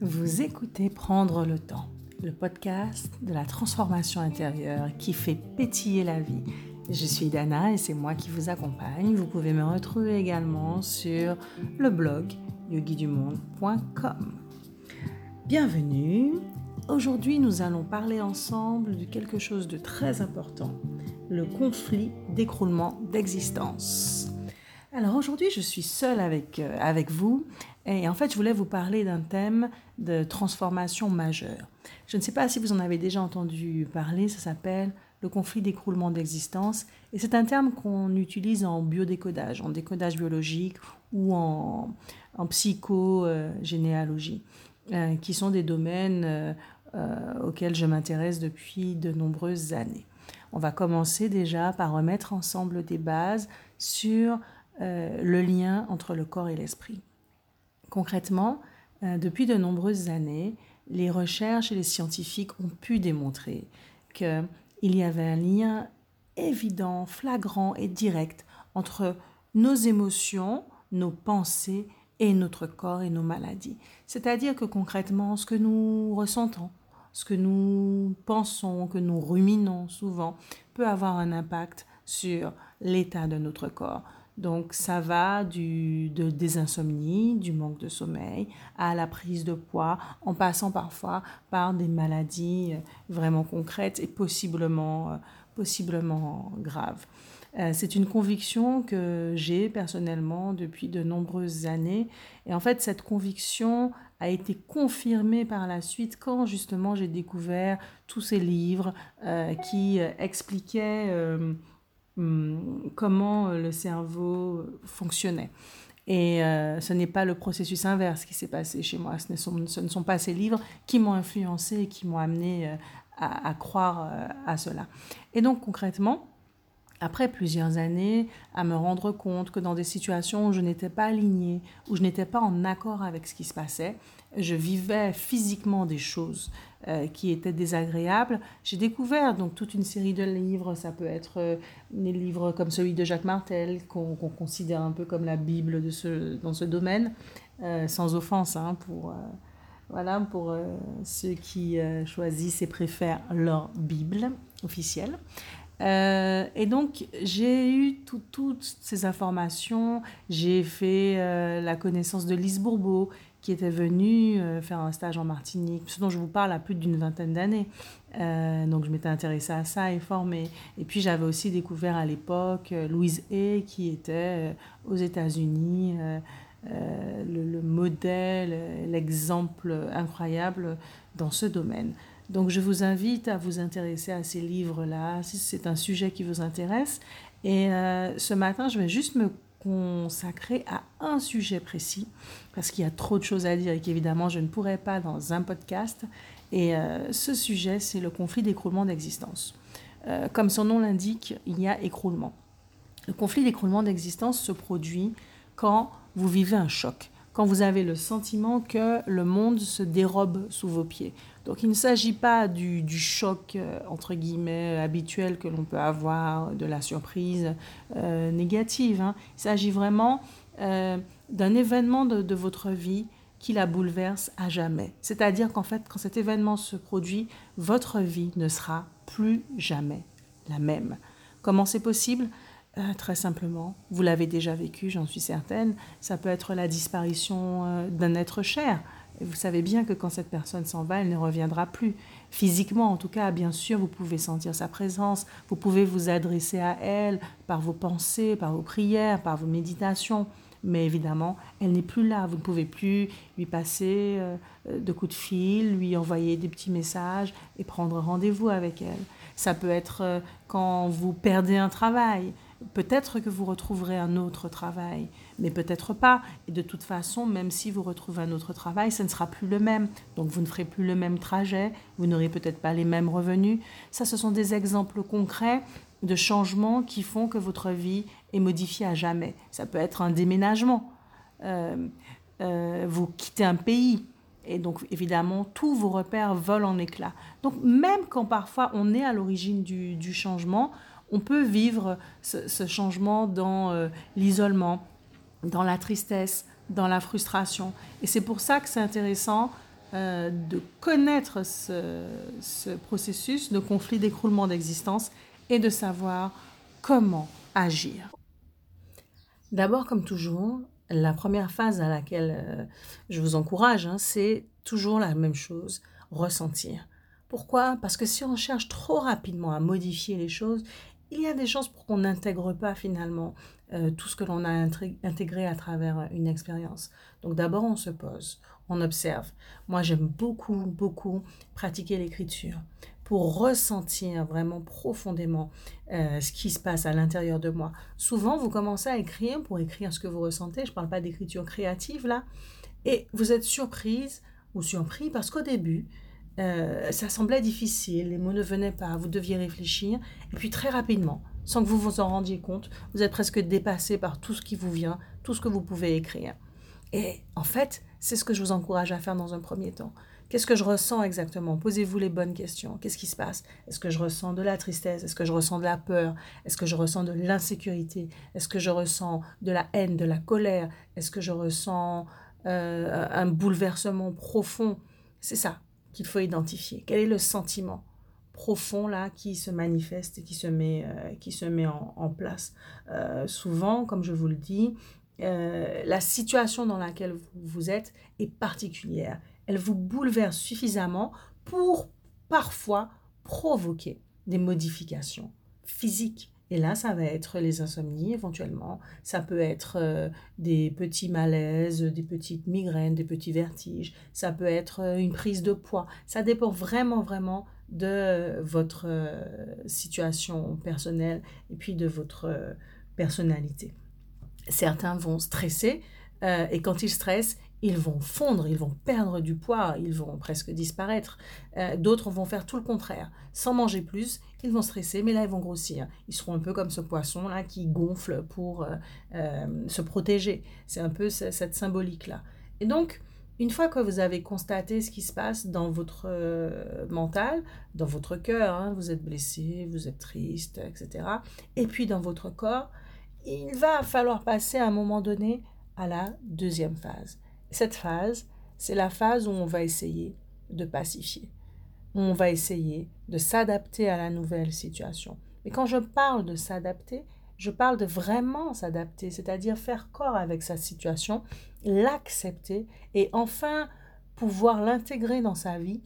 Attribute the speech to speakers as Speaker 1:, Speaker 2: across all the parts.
Speaker 1: Vous écoutez Prendre le temps, le podcast de la transformation intérieure qui fait pétiller la vie. Je suis Dana et c'est moi qui vous accompagne. Vous pouvez me retrouver également sur le blog yogidumonde.com. Bienvenue. Aujourd'hui, nous allons parler ensemble de quelque chose de très important, le conflit d'écroulement d'existence. Alors aujourd'hui, je suis seule avec, euh, avec vous et en fait, je voulais vous parler d'un thème de transformation majeure. Je ne sais pas si vous en avez déjà entendu parler, ça s'appelle le conflit d'écroulement d'existence et c'est un terme qu'on utilise en biodécodage, en décodage biologique ou en, psychogénéalogie, euh, qui sont des domaines euh, auxquels je m'intéresse depuis de nombreuses années. On va commencer déjà par remettre ensemble des bases sur euh, le lien entre le corps et l'esprit. Concrètement, euh, depuis de nombreuses années, les recherches et les scientifiques ont pu démontrer qu'il y avait un lien évident, flagrant et direct entre nos émotions, nos pensées et notre corps et nos maladies. C'est-à-dire que concrètement, ce que nous ressentons, ce que nous pensons, que nous ruminons souvent, peut avoir un impact sur l'état de notre corps. Donc ça va du, de, des insomnies, du manque de sommeil, à la prise de poids, en passant parfois par des maladies euh, vraiment concrètes et possiblement, euh, possiblement graves. Euh, c'est une conviction que j'ai personnellement depuis de nombreuses années. Et en fait, cette conviction a été confirmée par la suite quand justement j'ai découvert tous ces livres qui expliquaient Hum, comment euh, le cerveau fonctionnait. Et euh, ce n'est pas le processus inverse qui s'est passé chez moi. Ce ne, sont, ce ne, sont, pas ces livres qui m'ont influencé et qui m'ont amené euh, à, à, croire à cela. Et donc concrètement, après plusieurs années, à me rendre compte que dans des situations où je n'étais pas alignée, où je n'étais pas en accord avec ce qui se passait, je vivais physiquement des choses euh, qui étaient désagréables. J'ai découvert donc toute une série de livres. Ça peut être euh, des livres comme celui de Jacques Martel, qu'on considère un peu comme la Bible de ce, dans ce domaine, euh, sans offense hein, pour, voilà, pour ceux qui choisissent et préfèrent leur Bible officielle. Et donc, j'ai eu toutes ces informations. J'ai fait la connaissance de Lise Bourbeau, qui était venu euh, faire un stage en Martinique, ce dont je vous parle à plus d'une vingtaine d'années. Euh, donc je m'étais intéressée à ça et formée. Et puis j'avais aussi découvert à l'époque euh, Louise Hay qui était aux États-Unis, le, modèle, l'exemple incroyable dans ce domaine. Donc je vous invite à vous intéresser à ces livres-là, si c'est un sujet qui vous intéresse. Et ce matin, je vais juste me consacré à un sujet précis, parce qu'il y a trop de choses à dire et qu'évidemment je ne pourrais pas dans un podcast. Et euh, ce sujet, c'est le conflit d'écroulement d'existence. Euh, comme son nom l'indique, il y a écroulement. Le conflit d'écroulement d'existence se produit quand vous vivez un choc, quand vous avez le sentiment que le monde se dérobe sous vos pieds. Donc il ne s'agit pas du, choc, euh, entre guillemets, habituel que l'on peut avoir, de la surprise euh, négative. Hein. Il s'agit vraiment euh, d'un événement de, de, votre vie qui la bouleverse à jamais. C'est-à-dire qu'en fait, quand cet événement se produit, votre vie ne sera plus jamais la même. Comment c'est possible? Très simplement, vous l'avez déjà vécu, j'en suis certaine, ça peut être la disparition d'un être cher, vous savez bien que quand cette personne s'en va, elle ne reviendra plus. Physiquement, en tout cas, bien sûr, vous pouvez sentir sa présence, vous pouvez vous adresser à elle par vos pensées, par vos prières, par vos méditations. Mais évidemment, elle n'est plus là. Vous ne pouvez plus lui passer euh, de coups de fil, lui envoyer des petits messages et prendre rendez-vous avec elle. Ça peut être euh, quand vous perdez un travail. Peut-être que vous retrouverez un autre travail, mais peut-être pas. Et de toute façon, même si vous retrouvez un autre travail, ce ne sera plus le même. Donc vous ne ferez plus le même trajet, vous n'aurez peut-être pas les mêmes revenus. Ça, ce sont des exemples concrets de changements qui font que votre vie est modifiée à jamais. Ça peut être un déménagement. Euh, euh, vous quittez un pays. Et donc, évidemment, tous vos repères volent en éclats. Donc, même quand parfois on est à l'origine du, du changement, On peut vivre ce, changement dans euh, l'isolement, dans la tristesse, dans la frustration. Et c'est pour ça que c'est intéressant euh, de connaître ce, ce processus de conflit d'écroulement d'existence et de savoir comment agir. D'abord, comme toujours, la première phase à laquelle euh, je vous encourage, hein, c'est toujours la même chose, ressentir. Pourquoi? Parce que si on cherche trop rapidement à modifier les choses, il y a des chances pour qu'on n'intègre pas finalement euh, tout ce que l'on a intégré à travers une expérience. Donc d'abord, on se pose, on observe. Moi, j'aime beaucoup, beaucoup pratiquer l'écriture pour ressentir vraiment profondément euh, ce qui se passe à l'intérieur de moi. Souvent, vous commencez à écrire pour écrire ce que vous ressentez. Je ne parle pas d'écriture créative là. Et vous êtes surprise ou surpris parce qu'au début, euh, ça semblait difficile, les mots ne venaient pas, vous deviez réfléchir. Et puis très rapidement, sans que vous vous en rendiez compte, vous êtes presque dépassé par tout ce qui vous vient, tout ce que vous pouvez écrire. Et en fait, c'est ce que je vous encourage à faire dans un premier temps. Qu'est-ce que je ressens exactement? Posez-vous les bonnes questions. Qu'est-ce qui se passe? Est-ce que je ressens de la tristesse? Est-ce que je ressens de la peur? Est-ce que je ressens de l'insécurité? Est-ce que je ressens de la haine, de la colère? Est-ce que je ressens euh, un bouleversement profond? C'est ça qu'il faut identifier. Quel est le sentiment profond là qui se manifeste et qui se met, euh, qui se met en, place? Euh, Souvent, comme je vous le dis, la situation dans laquelle vous êtes est particulière elle vous bouleverse suffisamment pour parfois provoquer des modifications physiques. Et là, ça va être les insomnies éventuellement, ça peut être euh, des petits malaises, des petites migraines, des petits vertiges, ça peut être euh, une prise de poids. Ça dépend vraiment, vraiment de votre euh, situation personnelle et puis de votre personnalité. Certains vont stresser et quand ils stressent, ils vont fondre, ils vont perdre du poids, ils vont presque disparaître. Euh, d'autres vont faire tout le contraire. Sans manger plus, ils vont stresser, mais là, ils vont grossir. Ils seront un peu comme ce poisson-là qui gonfle pour euh, euh, se protéger. C'est un peu cette symbolique-là. Et donc, une fois que vous avez constaté ce qui se passe dans votre mental, dans votre cœur, hein, vous êtes blessé, vous êtes triste, etc., et puis dans votre corps, il va falloir passer à un moment donné à la deuxième phase cette phase, c'est la phase où on va essayer de pacifier, où on va essayer de s'adapter à la nouvelle situation. Et quand je parle de s'adapter, je parle de vraiment s'adapter, c'est-à-dire faire corps avec sa situation, l'accepter et enfin pouvoir l'intégrer dans sa vie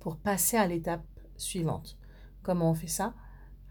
Speaker 1: pour passer à l'étape suivante. Comment on fait ça?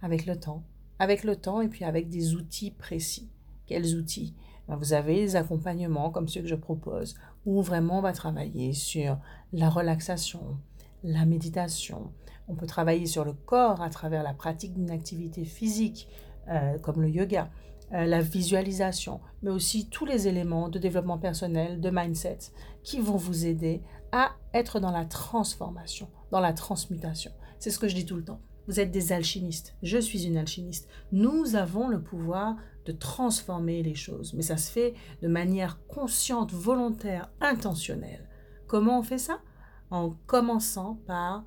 Speaker 1: Avec le temps. Avec le temps et puis avec des outils précis. Quels outils? Ben, vous avez des accompagnements comme ceux que je propose, où vraiment on va travailler sur la relaxation, la méditation. On peut travailler sur le corps à travers la pratique d'une activité physique, euh, comme le yoga, euh, la visualisation, mais aussi tous les éléments de développement personnel, de mindset, qui vont vous aider à être dans la transformation, dans la transmutation. C'est ce que je dis tout le temps. Vous êtes des alchimistes. Je suis une alchimiste. Nous avons le pouvoir de transformer les choses, mais ça se fait de manière consciente, volontaire, intentionnelle. Comment on fait ça? En commençant par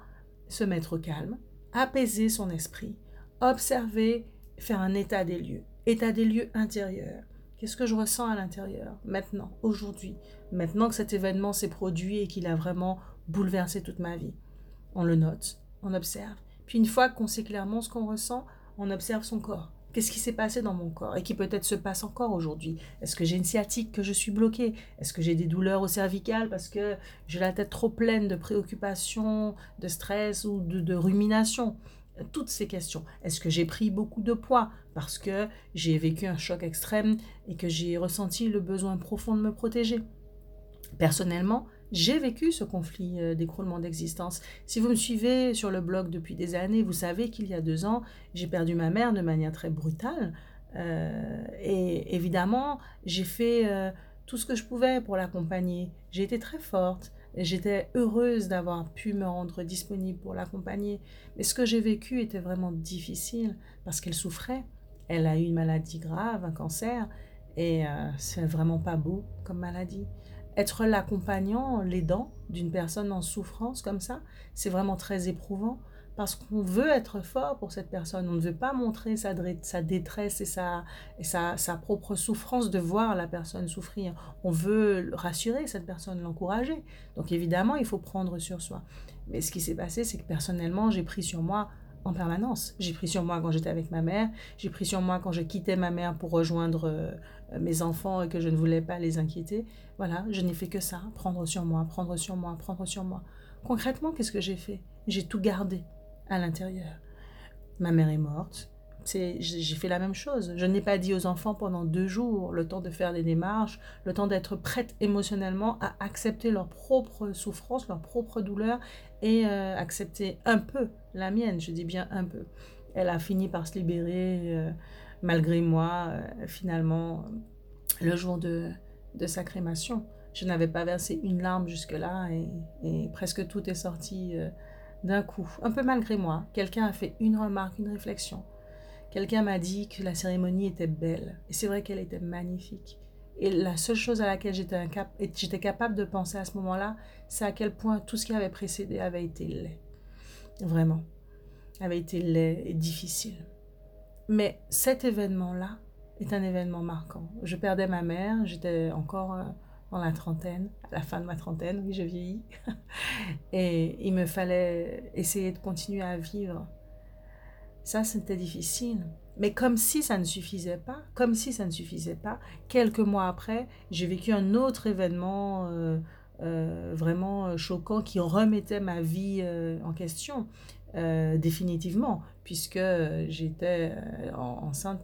Speaker 1: se mettre au calme, apaiser son esprit, observer, faire un état des lieux, état des lieux intérieur. Qu'est-ce que je ressens à l'intérieur? Maintenant, aujourd'hui, maintenant que cet événement s'est produit et qu'il a vraiment bouleversé toute ma vie On le note, on observe. Puis une fois qu'on sait clairement ce qu'on ressent, on observe son corps. Qu'est-ce qui s'est passé dans mon corps et qui peut-être se passe encore aujourd'hui? Est-ce que j'ai une sciatique que je suis bloquée? Est-ce que j'ai des douleurs au cervical parce que j'ai la tête trop pleine de préoccupations, de stress ou de, de rumination? Toutes ces questions. Est-ce que j'ai pris beaucoup de poids parce que j'ai vécu un choc extrême et que j'ai ressenti le besoin profond de me protéger? Personnellement, j'ai vécu ce conflit euh, d'écroulement d'existence. Si vous me suivez sur le blog depuis des années, vous savez qu'il y a deux ans, j'ai perdu ma mère de manière très brutale. Euh, et évidemment, j'ai fait euh, tout ce que je pouvais pour l'accompagner. J'ai été très forte. J'étais heureuse d'avoir pu me rendre disponible pour l'accompagner. Mais ce que j'ai vécu était vraiment difficile parce qu'elle souffrait. Elle a eu une maladie grave, un cancer. Et c'est vraiment pas beau comme maladie être l'accompagnant, l'aidant d'une personne en souffrance comme ça, c'est vraiment très éprouvant parce qu'on veut être fort pour cette personne. On ne veut pas montrer sa, détresse et, et sa, sa, propre souffrance de voir la personne souffrir. On veut rassurer cette personne, l'encourager. Donc évidemment, il faut prendre sur soi. Mais ce qui s'est passé, c'est que personnellement, j'ai pris sur moi en permanence. J'ai pris sur moi quand j'étais avec ma mère, j'ai pris sur moi quand je quittais ma mère pour rejoindre euh, mes enfants et que je ne voulais pas les inquiéter. Voilà, je n'ai fait que ça, prendre sur moi, prendre sur moi, prendre sur moi. Concrètement, qu'est-ce que j'ai fait? J'ai tout gardé à l'intérieur. Ma mère est morte. J'ai fait la même chose. Je n'ai pas dit aux enfants pendant deux jours, le temps de faire des démarches, le temps d'être prête émotionnellement à accepter leur propre souffrance, leur propre douleur et euh, accepter un peu la mienne. Je dis bien un peu. Elle a fini par se libérer euh, malgré moi, euh, finalement, le jour de, de sa crémation. Je n'avais pas versé une larme jusque-là et, presque tout est sorti d'un coup, un peu malgré moi, quelqu'un a fait une remarque, une réflexion. Quelqu'un m'a dit que la cérémonie était belle. Et c'est vrai qu'elle était magnifique. Et la seule chose à laquelle j'étais capable de penser à ce moment-là, c'est à quel point tout ce qui avait précédé avait été laid. Vraiment. Avait été laid et difficile. Mais cet événement-là est un événement marquant. Je perdais ma mère, j'étais encore euh, dans la trentaine, à la fin de ma trentaine, oui, je vieillis. Et il me fallait essayer de continuer à vivre. Ça, c'était difficile. Mais comme si ça ne suffisait pas, comme si ça ne suffisait pas, quelques mois après, j'ai vécu un autre événement euh, euh, vraiment choquant qui remettait ma vie euh, en question. définitivement, puisque j'étais enceinte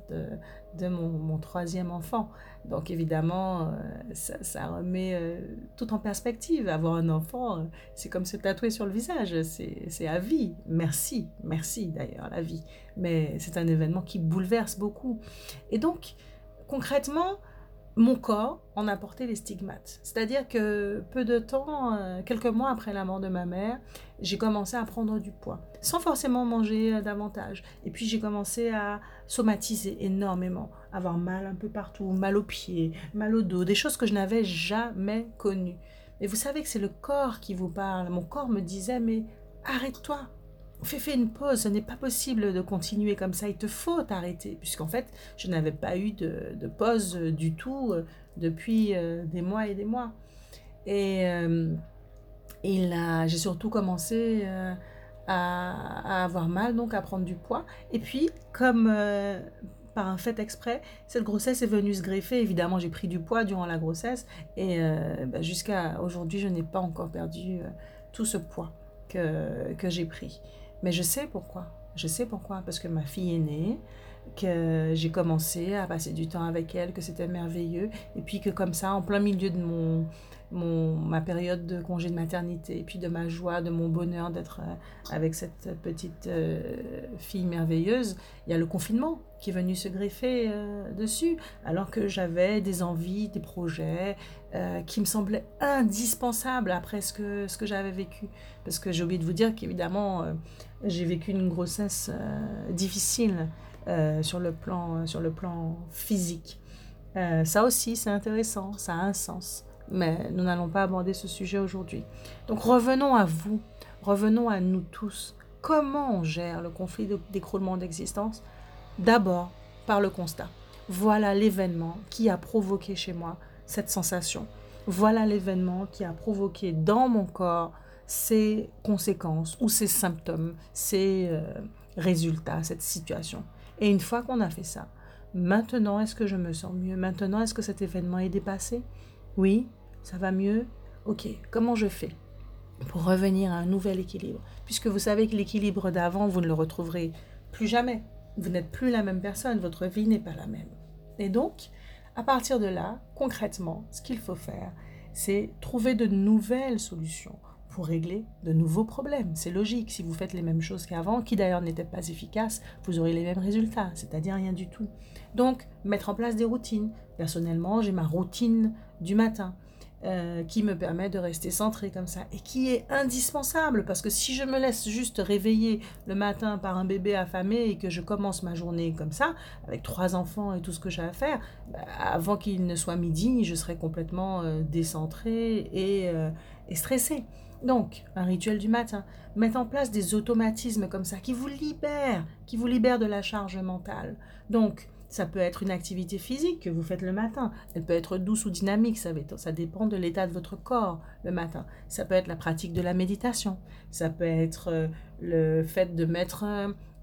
Speaker 1: de mon, troisième enfant. Donc évidemment, euh, ça, remet euh, tout en perspective. Avoir un enfant, euh, c'est comme se tatouer sur le visage, c'est à vie. Merci, merci d'ailleurs, la vie. Mais c'est un événement qui bouleverse beaucoup. Et donc, concrètement, mon corps en a porté les stigmates. C'est-à-dire que peu de temps, quelques mois après la mort de ma mère, j'ai commencé à prendre du poids, sans forcément manger davantage. Et puis j'ai commencé à somatiser énormément, avoir mal un peu partout, mal aux pieds, mal au dos, des choses que je n'avais jamais connues. Mais vous savez que c'est le corps qui vous parle. Mon corps me disait, mais arrête-toi, fais, fais une pause, ce n'est pas possible de continuer comme ça, il te faut t'arrêter, puisqu'en fait, je n'avais pas eu de, pause du tout euh, depuis euh, des mois et des mois. Et, euh, j'ai surtout commencé à, avoir mal, donc à prendre du poids. Et puis, comme euh, par un fait exprès, cette grossesse est venue se greffer. Évidemment, j'ai pris du poids durant la grossesse et euh, bah, jusqu'à aujourd'hui, je n'ai pas encore perdu euh, tout ce poids que j'ai pris. Mais je sais pourquoi. Je sais pourquoi. Parce que ma fille est née, que j'ai commencé à passer du temps avec elle, que c'était merveilleux. Et puis que comme ça, en plein milieu de mon, mon, ma période de congé de maternité, et puis de ma joie, de mon bonheur d'être euh, avec cette petite euh, fille merveilleuse, il y a le confinement qui est venu se greffer euh, dessus, alors que j'avais des envies, des projets qui me semblaient indispensables après ce que, ce que j'avais vécu. Parce que j'ai oublié de vous dire qu'évidemment, j'ai vécu une grossesse difficile sur, le plan, sur le plan physique. ça aussi, c'est intéressant, ça a un sens mais nous n'allons pas aborder ce sujet aujourd'hui. Donc revenons à vous, revenons à nous tous. Comment on gère le conflit d'écroulement d'existence? D'abord par le constat. Voilà l'événement qui a provoqué chez moi cette sensation. Voilà l'événement qui a provoqué dans mon corps ces conséquences ou ces symptômes, ces euh, résultats, cette situation. Et une fois qu'on a fait ça, maintenant est-ce que je me sens mieux? Maintenant est-ce que cet événement est dépassé? Oui, ça va mieux. Ok, comment je fais pour revenir à un nouvel équilibre? Puisque vous savez que l'équilibre d'avant, vous ne le retrouverez plus jamais. Vous n'êtes plus la même personne, votre vie n'est pas la même. Et donc, à partir de là, concrètement, ce qu'il faut faire, c'est trouver de nouvelles solutions pour régler de nouveaux problèmes. C'est logique, si vous faites les mêmes choses qu'avant, qui d'ailleurs n'étaient pas efficaces, vous aurez les mêmes résultats, c'est-à-dire rien du tout. Donc, mettre en place des routines. Personnellement, j'ai ma routine du matin. Euh, qui me permet de rester centré comme ça et qui est indispensable parce que si je me laisse juste réveiller le matin par un bébé affamé et que je commence ma journée comme ça, avec trois enfants et tout ce que j'ai à faire, bah, avant qu'il ne soit midi, je serai complètement euh, décentré et, euh, et stressé. Donc, un rituel du matin, mettre en place des automatismes comme ça qui vous libèrent, qui vous libèrent de la charge mentale. Donc, ça peut être une activité physique que vous faites le matin. Elle peut être douce ou dynamique, ça, dépend de l'état de votre corps le matin. Ça peut être la pratique de la méditation. Ça peut être euh, le fait de mettre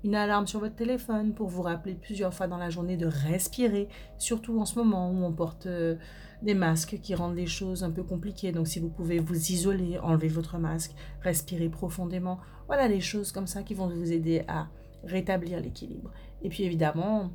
Speaker 1: une alarme sur votre téléphone pour vous rappeler plusieurs fois dans la journée de respirer, surtout en ce moment où on porte euh, des masques qui rendent les choses un peu compliquées. Donc si vous pouvez vous isoler, enlever votre masque, respirer profondément, voilà les choses comme ça qui vont vous aider à rétablir l'équilibre. Et puis évidemment,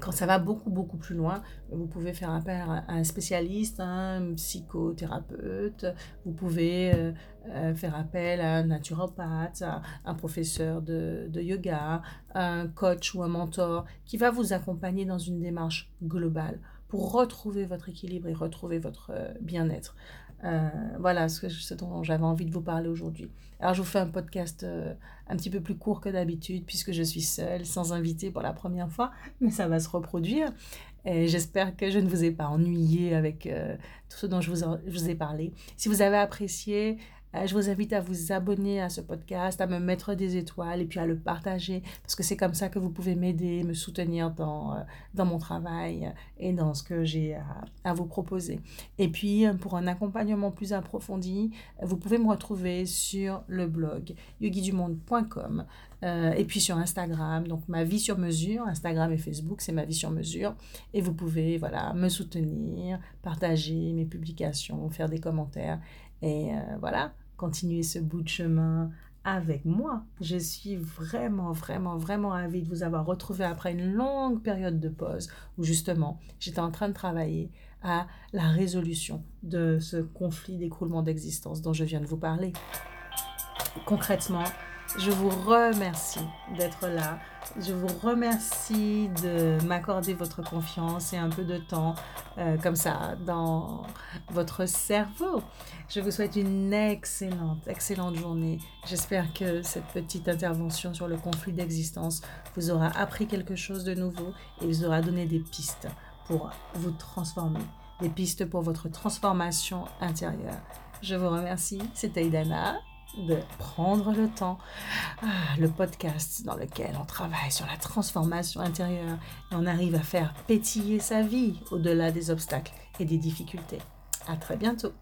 Speaker 1: quand ça va beaucoup, beaucoup plus loin, vous pouvez faire appel à un spécialiste, un psychothérapeute, vous pouvez euh, euh, faire appel à un naturopathe, à un professeur de, de, yoga, un coach ou un mentor qui va vous accompagner dans une démarche globale pour retrouver votre équilibre et retrouver votre euh, bien-être. Euh, voilà ce, dont j'avais envie de vous parler aujourd'hui. Alors, je vous fais un podcast euh, un petit peu plus court que d'habitude, puisque je suis seule, sans invité pour la première fois, mais ça va se reproduire. Et j'espère que je ne vous ai pas ennuyé avec tout ce dont je vous, ai parlé. Si vous avez apprécié, je vous invite à vous abonner à ce podcast, à me mettre des étoiles et puis à le partager parce que c'est comme ça que vous pouvez m'aider, me soutenir dans, euh, dans mon travail et dans ce que j'ai à, vous proposer. Et puis, euh, pour un accompagnement plus approfondi, vous pouvez me retrouver sur le blog yogidumonde.com euh, et puis sur Instagram, donc ma vie sur mesure, Instagram et Facebook, c'est ma vie sur mesure. Et vous pouvez voilà, me soutenir, partager mes publications, faire des commentaires. Et voilà, continuer ce bout de chemin avec moi. Je suis vraiment, vraiment, vraiment ravie de vous avoir retrouvé après une longue période de pause où justement j'étais en train de travailler à la résolution de ce conflit d'écroulement d'existence dont je viens de vous parler. Concrètement, je vous remercie d'être là. Je vous remercie de m'accorder votre confiance et un peu de temps euh, comme ça dans votre cerveau. Je vous souhaite une excellente, excellente journée. J'espère que cette petite intervention sur le conflit d'existence vous aura appris quelque chose de nouveau et vous aura donné des pistes pour vous transformer, des pistes pour votre transformation intérieure. Je vous remercie. C'était Idana de prendre le temps, ah, le podcast dans lequel on travaille sur la transformation intérieure et on arrive à faire pétiller sa vie au-delà des obstacles et des difficultés. À très bientôt.